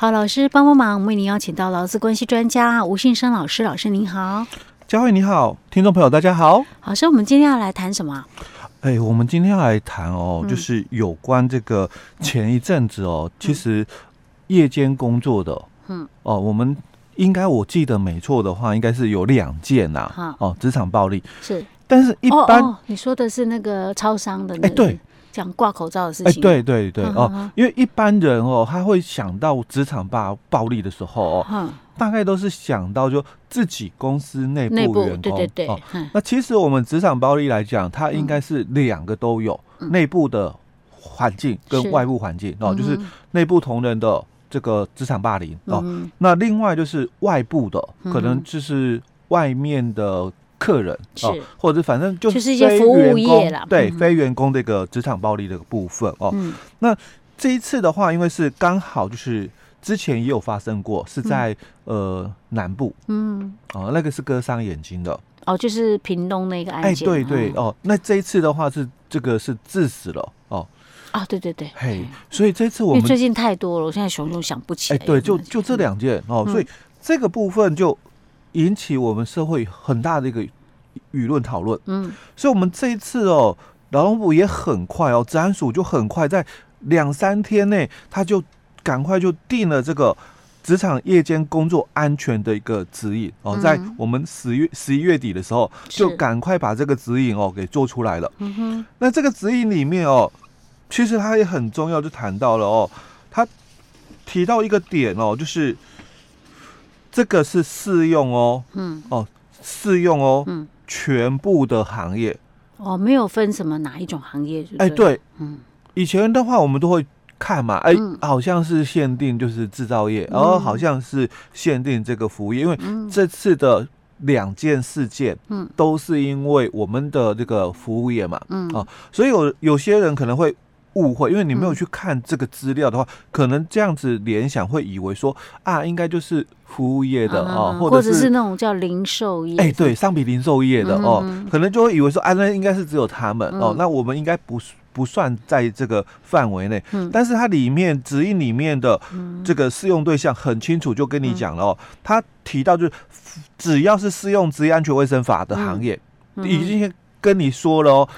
好，老师帮帮忙，我们为您邀请到劳资关系专家吴信生老师，老师您好。佳慧你好，听众朋友大家好。老师，我们今天要来谈什么？哎，我们今天要来谈哦，嗯、就是有关这个前一阵子哦，嗯、其实夜间工作的，嗯，哦，我们应该我记得没错的话，应该是有两件呐、啊，嗯、哦，职场暴力是，但是一般、哦哦、你说的是那个超商的、那个，哎，对。讲挂口罩的事情，哎，对对对哦，因为一般人哦，他会想到职场霸暴力的时候哦，大概都是想到就自己公司内部员工，对对对哦。那其实我们职场暴力来讲，它应该是两个都有，内部的环境跟外部环境哦，就是内部同仁的这个职场霸凌哦，那另外就是外部的，可能就是外面的。客人是、哦，或者反正就是一些服务业啦，对，非员工这个职场暴力的部分哦。嗯、那这一次的话，因为是刚好就是之前也有发生过，是在、嗯、呃南部，嗯，哦，那个是割伤眼睛的，哦，就是屏东那个案件，哎，对对哦。那这一次的话是这个是致死了哦。啊，对对对，嘿，所以这次我们最近太多了，我现在熊熊想不起来。哎，对，就就这两件哦，所以这个部分就。引起我们社会很大的一个舆论讨论，嗯，所以我们这一次哦，劳动部也很快哦，治安署就很快在两三天内，他就赶快就定了这个职场夜间工作安全的一个指引哦，在我们十月十一月底的时候，就赶快把这个指引哦给做出来了。嗯哼，那这个指引里面哦，其实它也很重要，就谈到了哦，他提到一个点哦，就是。这个是适用哦，嗯，哦，适用哦，嗯，全部的行业，哦，没有分什么哪一种行业，哎，对，嗯，以前的话我们都会看嘛，哎，好像是限定就是制造业，然后好像是限定这个服务业，因为这次的两件事件，嗯，都是因为我们的这个服务业嘛，嗯，哦，所以有有些人可能会。误会，因为你没有去看这个资料的话，嗯、可能这样子联想会以为说啊，应该就是服务业的哦，啊、或者是，那种叫零售业，哎、欸，对，商品零售业的哦，嗯、可能就会以为说啊，那应该是只有他们、嗯、哦，那我们应该不不算在这个范围内。嗯、但是它里面指引里面的这个适用对象很清楚，就跟你讲了哦，他提到就是只要是适用职业安全卫生法的行业，已经跟你说了哦。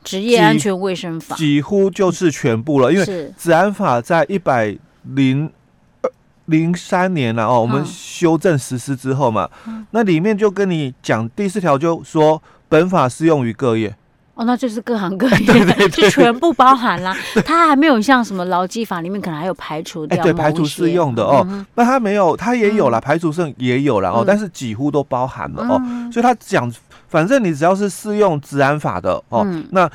嗯职业安全卫生法。几乎就是全部了，因为治安法在一百零零三年了哦，我们修正实施之后嘛，那里面就跟你讲第四条就说本法适用于各业。哦，那就是各行各业，就全部包含啦。它还没有像什么劳基法里面可能还有排除掉，对，排除适用的哦。那它没有，它也有了排除剩也有了哦，但是几乎都包含了哦，所以它讲。反正你只要是适用治安法的哦，嗯、那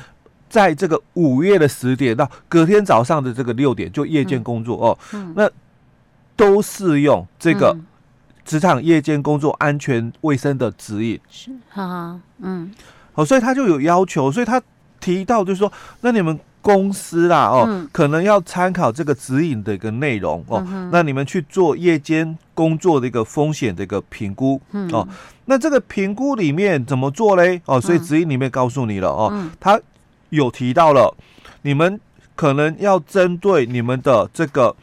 在这个午夜的十点到隔天早上的这个六点，就夜间工作哦，嗯、那都适用这个职场夜间工作安全卫生的指引。是，哈哈，嗯，好，所以他就有要求，所以他提到就是说，那你们。公司啦，哦，嗯、可能要参考这个指引的一个内容哦。嗯、那你们去做夜间工作的一个风险的一个评估、嗯、哦。那这个评估里面怎么做嘞？哦，所以指引里面告诉你了哦，嗯、他有提到了，你们可能要针对你们的这个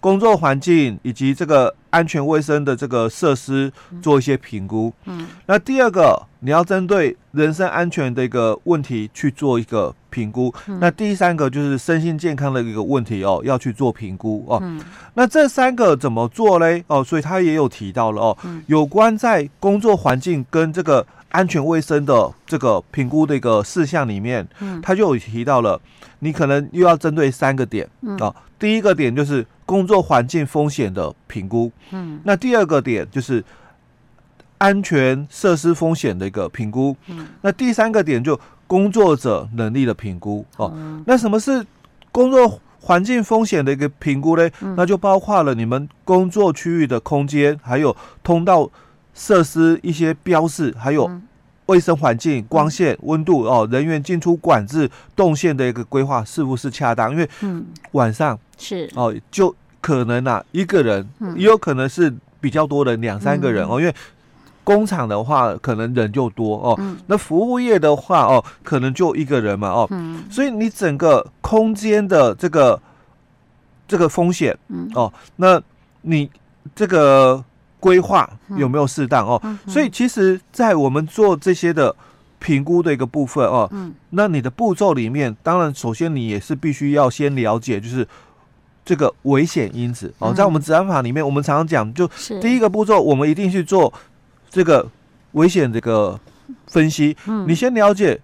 工作环境以及这个安全卫生的这个设施做一些评估。嗯，那第二个，你要针对人身安全的一个问题去做一个。评估，那第三个就是身心健康的一个问题哦，要去做评估哦。嗯、那这三个怎么做嘞？哦，所以他也有提到了哦，嗯、有关在工作环境跟这个安全卫生的这个评估的一个事项里面，嗯，他就有提到了，你可能又要针对三个点，嗯、哦，第一个点就是工作环境风险的评估，嗯，那第二个点就是安全设施风险的一个评估，嗯，那第三个点就。工作者能力的评估。哦，那什么是工作环境风险的一个评估呢？那就包括了你们工作区域的空间，还有通道设施一些标示，还有卫生环境、光线、温度哦，人员进出管制动线的一个规划是不是恰当？因为晚上是哦，就可能啊一个人，也有可能是比较多的两三个人哦，因为。工厂的话，可能人就多哦。嗯、那服务业的话，哦，可能就一个人嘛，哦。嗯、所以你整个空间的这个这个风险，嗯、哦，那你这个规划有没有适当哦？嗯、所以其实，在我们做这些的评估的一个部分哦，嗯，那你的步骤里面，当然首先你也是必须要先了解，就是这个危险因子哦。在我们治安法里面，我们常常讲，就第一个步骤，我们一定去做这个危险这个分析。嗯，你先了解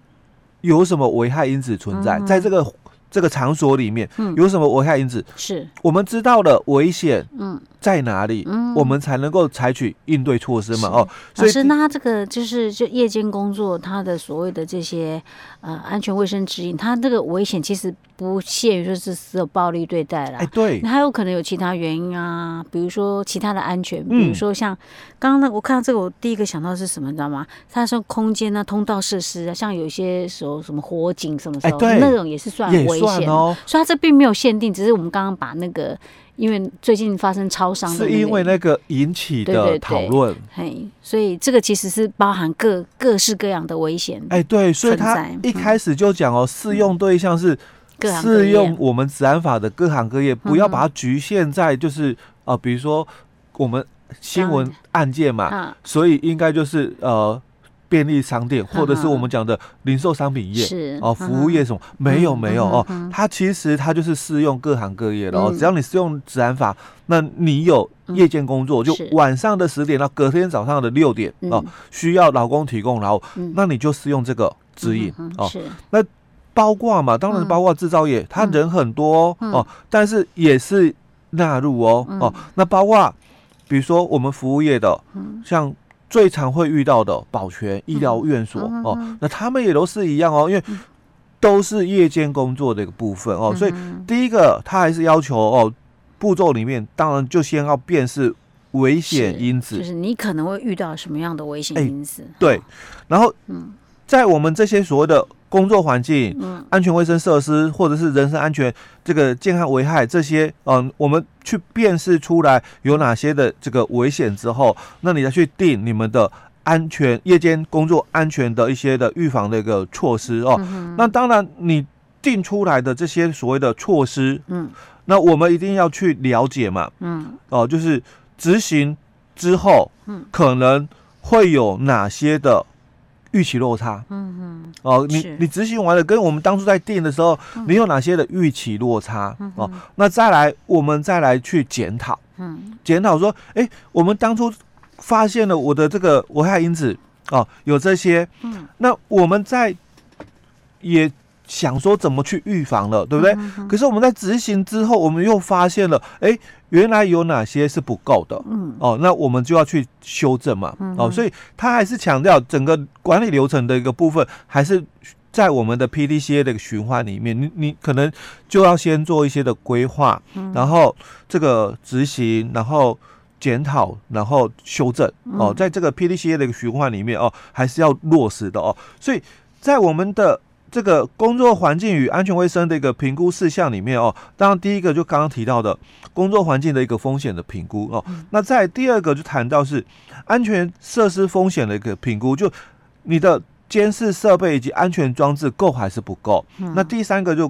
有什么危害因子存在，在这个。这个场所里面有什么危害因子？是我们知道的危险在哪里？嗯我们才能够采取应对措施嘛？哦，所以是那这个就是就夜间工作，它的所谓的这些呃安全卫生指引，它这个危险其实不限于说是只有暴力对待了。哎，对，还有可能有其他原因啊，比如说其他的安全，比如说像刚刚那我看到这个，我第一个想到是什么？你知道吗？它说空间啊、通道设施啊，像有些时候什么火警什么时候，那种也是算危险。哦，所以它这并没有限定，只是我们刚刚把那个，因为最近发生超商、那个，是因为那个引起的讨论，嘿，所以这个其实是包含各各式各样的危险。哎，对，所以他一开始就讲哦，适、嗯、用对象是适用我们治安法的各行各业，不要把它局限在就是啊、呃，比如说我们新闻案件嘛，啊、所以应该就是呃。便利商店，或者是我们讲的零售商品业，是哦，服务业什么没有没有哦，它其实它就是适用各行各业的哦。只要你适用职安法，那你有夜间工作，就晚上的十点到隔天早上的六点哦，需要劳工提供，然后那你就适用这个指引哦。那包括嘛，当然包括制造业，它人很多哦，但是也是纳入哦哦。那包括比如说我们服务业的，像。最常会遇到的保全、医疗院所、嗯、哦，那他们也都是一样哦，因为都是夜间工作的一个部分哦，所以第一个他还是要求哦，步骤里面当然就先要辨识危险因子，就是你可能会遇到什么样的危险因子，欸、对，然后嗯在我们这些所谓的。工作环境、嗯安全卫生设施，或者是人身安全这个健康危害这些，嗯，我们去辨识出来有哪些的这个危险之后，那你再去定你们的安全夜间工作安全的一些的预防的一个措施哦。那当然，你定出来的这些所谓的措施，嗯，那我们一定要去了解嘛，嗯，哦，就是执行之后，嗯，可能会有哪些的。预期落差，嗯嗯，哦，你你执行完了，跟我们当初在定的时候，你有哪些的预期落差？哦，那再来，我们再来去检讨，嗯，检讨说，哎，我们当初发现了我的这个危害因子，哦，有这些，嗯，那我们在也想说怎么去预防了，对不对？可是我们在执行之后，我们又发现了，哎。原来有哪些是不够的？嗯，哦，那我们就要去修正嘛。嗯、哦，所以他还是强调整个管理流程的一个部分，还是在我们的 PDCA 的一个循环里面。你你可能就要先做一些的规划，嗯、然后这个执行，然后检讨，然后修正。哦，在这个 PDCA 的一个循环里面，哦，还是要落实的哦。所以在我们的这个工作环境与安全卫生的一个评估事项里面哦，当然第一个就刚刚提到的工作环境的一个风险的评估哦，那在第二个就谈到是安全设施风险的一个评估，就你的监视设备以及安全装置够还是不够？那第三个就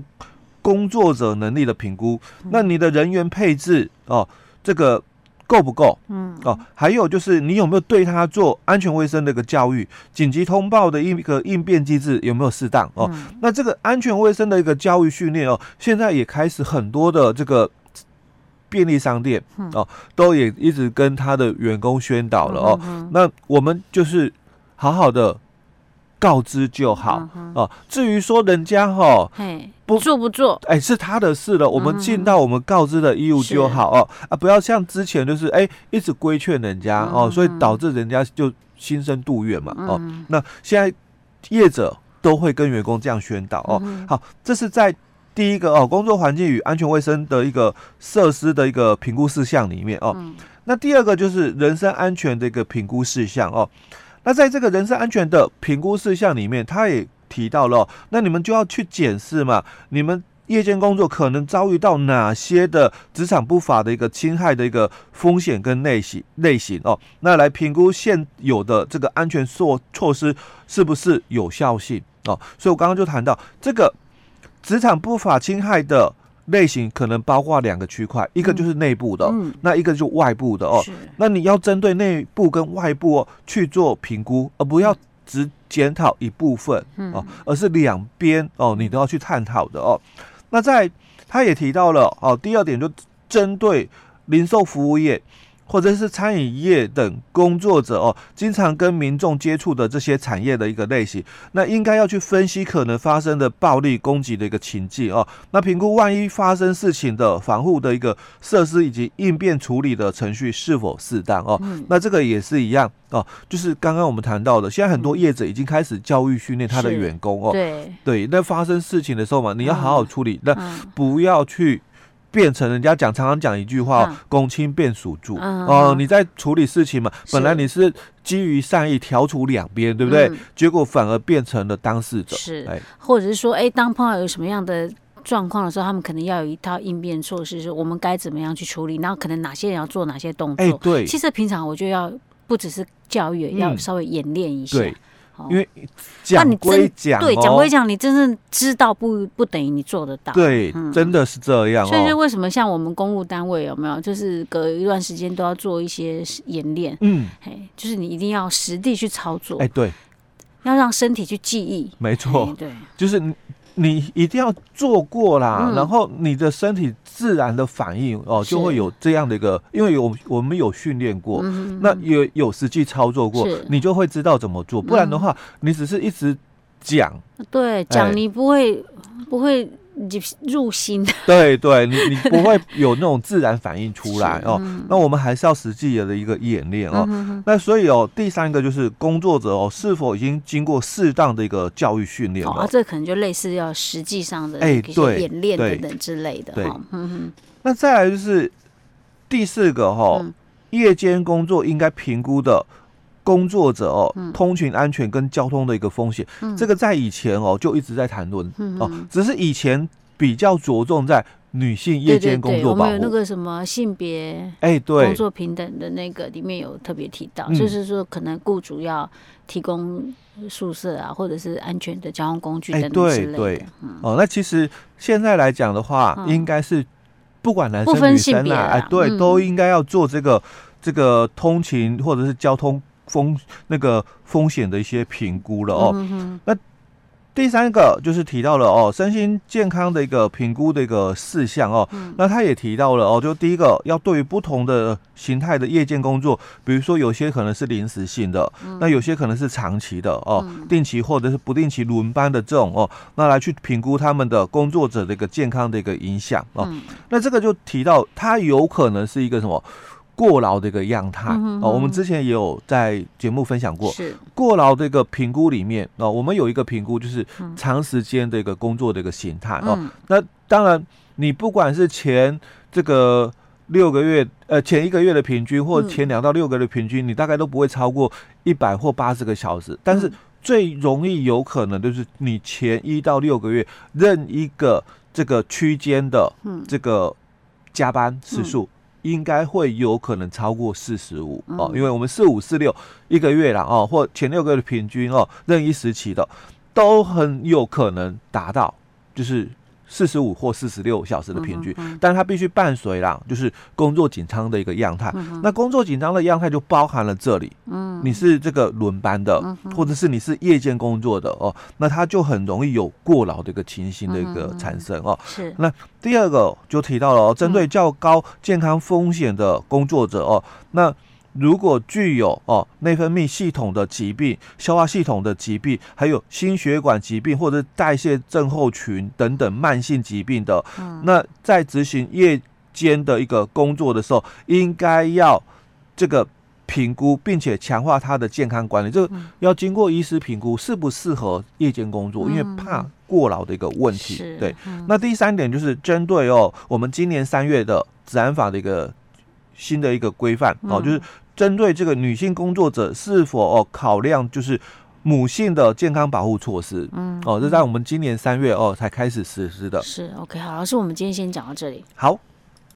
工作者能力的评估，那你的人员配置哦，这个。够不够？嗯哦，还有就是你有没有对他做安全卫生的一个教育，紧急通报的一个应变机制有没有适当？哦，嗯、那这个安全卫生的一个教育训练哦，现在也开始很多的这个便利商店哦，都也一直跟他的员工宣导了哦。那我们就是好好的。告知就好哦。至于说人家哈、哦，不做不做，哎，是他的事了。我们尽到我们告知的义务就好哦。是啊，不要像之前就是哎，一直规劝人家哦，所以导致人家就心生杜怨嘛哦。那现在业者都会跟员工这样宣导哦。嗯、好，这是在第一个哦，工作环境与安全卫生的一个设施的一个评估事项里面哦。嗯、那第二个就是人身安全的一个评估事项哦。那在这个人身安全的评估事项里面，他也提到了，那你们就要去检视嘛，你们夜间工作可能遭遇到哪些的职场不法的一个侵害的一个风险跟类型类型哦，那来评估现有的这个安全措措施是不是有效性哦。所以我刚刚就谈到这个职场不法侵害的类型可能包括两个区块，一个就是内部的，嗯，那一个就外部的哦。那你要针对内部跟外部哦去做评估，而不要只检讨一部分哦，而是两边哦你都要去探讨的哦。那在他也提到了哦，第二点就针对零售服务业。或者是餐饮业等工作者哦，经常跟民众接触的这些产业的一个类型，那应该要去分析可能发生的暴力攻击的一个情境哦，那评估万一发生事情的防护的一个设施以及应变处理的程序是否适当哦。那这个也是一样哦，就是刚刚我们谈到的，现在很多业者已经开始教育训练他的员工哦，对对，那发生事情的时候嘛，你要好好处理，那不要去。变成人家讲，常常讲一句话，公亲变属助哦。你在处理事情嘛，本来你是基于善意调处两边，对不对？结果反而变成了当事者。是，或者是说，哎，当碰到有什么样的状况的时候，他们可能要有一套应变措施，是我们该怎么样去处理？然后可能哪些人要做哪些动作？哎，对。其实平常我就要不只是教育，要稍微演练一下。因为讲归讲，对，讲归讲，你真正知道不不等于你做得到。对，真的是这样。所以说，为什么像我们公务单位有没有，就是隔一段时间都要做一些演练？嗯，嘿，就是你一定要实地去操作。哎，对，要让身体去记忆。没错，对，就是你一定要做过啦，然后你的身体自然的反应哦，就会有这样的一个，因为有我们有训练过，那也有实际操作过，你就会知道怎么做。不然的话，你只是一直讲，对，讲你不会不会。你入心，对对，你你不会有那种自然反应出来哦。那我们还是要实际的一个演练哦。那所以哦，第三个就是工作者哦，是否已经经过适当的一个教育训练了？啊，这可能就类似要实际上的哎，对，演练等等之类的。对，那再来就是第四个哈，夜间工作应该评估的。工作者哦，通勤安全跟交通的一个风险，嗯、这个在以前哦就一直在谈论、嗯、哦，只是以前比较着重在女性夜间工作保护。我们有那个什么性别哎，对，工作平等的那个里面有特别提到，就是说可能雇主要提供宿舍啊，或者是安全的交通工具等等之类的。对对哦，那其实现在来讲的话，嗯、应该是不管男生女生啊，哎，对，嗯、都应该要做这个这个通勤或者是交通。风那个风险的一些评估了哦，嗯、那第三个就是提到了哦，身心健康的一个评估的一个事项哦，嗯、那他也提到了哦，就第一个要对于不同的形态的夜间工作，比如说有些可能是临时性的，嗯、那有些可能是长期的哦，嗯、定期或者是不定期轮班的这种哦，那来去评估他们的工作者的一个健康的一个影响哦，嗯、那这个就提到他有可能是一个什么？过劳的一个样态哦，我们之前也有在节目分享过。是过劳的一个评估里面哦，我们有一个评估就是长时间的一个工作的一个形态哦。嗯、那当然，你不管是前这个六个月呃前一个月的平均，或前两到六个月的平均，嗯、你大概都不会超过一百或八十个小时。但是最容易有可能就是你前一到六个月任一个这个区间的这个加班时数。应该会有可能超过四十五哦，因为我们四五四六一个月了哦，或前六个月的平均哦，任意时期的都很有可能达到，就是。四十五或四十六小时的平均，但是它必须伴随啦，就是工作紧张的一个样态。嗯、那工作紧张的样态就包含了这里，嗯，你是这个轮班的，嗯、或者是你是夜间工作的哦，那它就很容易有过劳的一个情形的一个产生哦。是。那第二个就提到了哦，针对较高健康风险的工作者哦，那。如果具有哦内分泌系统的疾病、消化系统的疾病，还有心血管疾病或者代谢症候群等等慢性疾病的，嗯、那在执行夜间的一个工作的时候，应该要这个评估，并且强化他的健康管理，这个要经过医师评估适不适合夜间工作，因为怕过劳的一个问题。是对，嗯、那第三点就是针对哦我们今年三月的职安法的一个新的一个规范哦，就是。针对这个女性工作者是否哦考量就是母性的健康保护措施，嗯哦，这在我们今年三月哦才开始实施的。是 OK，好，老师，我们今天先讲到这里。好。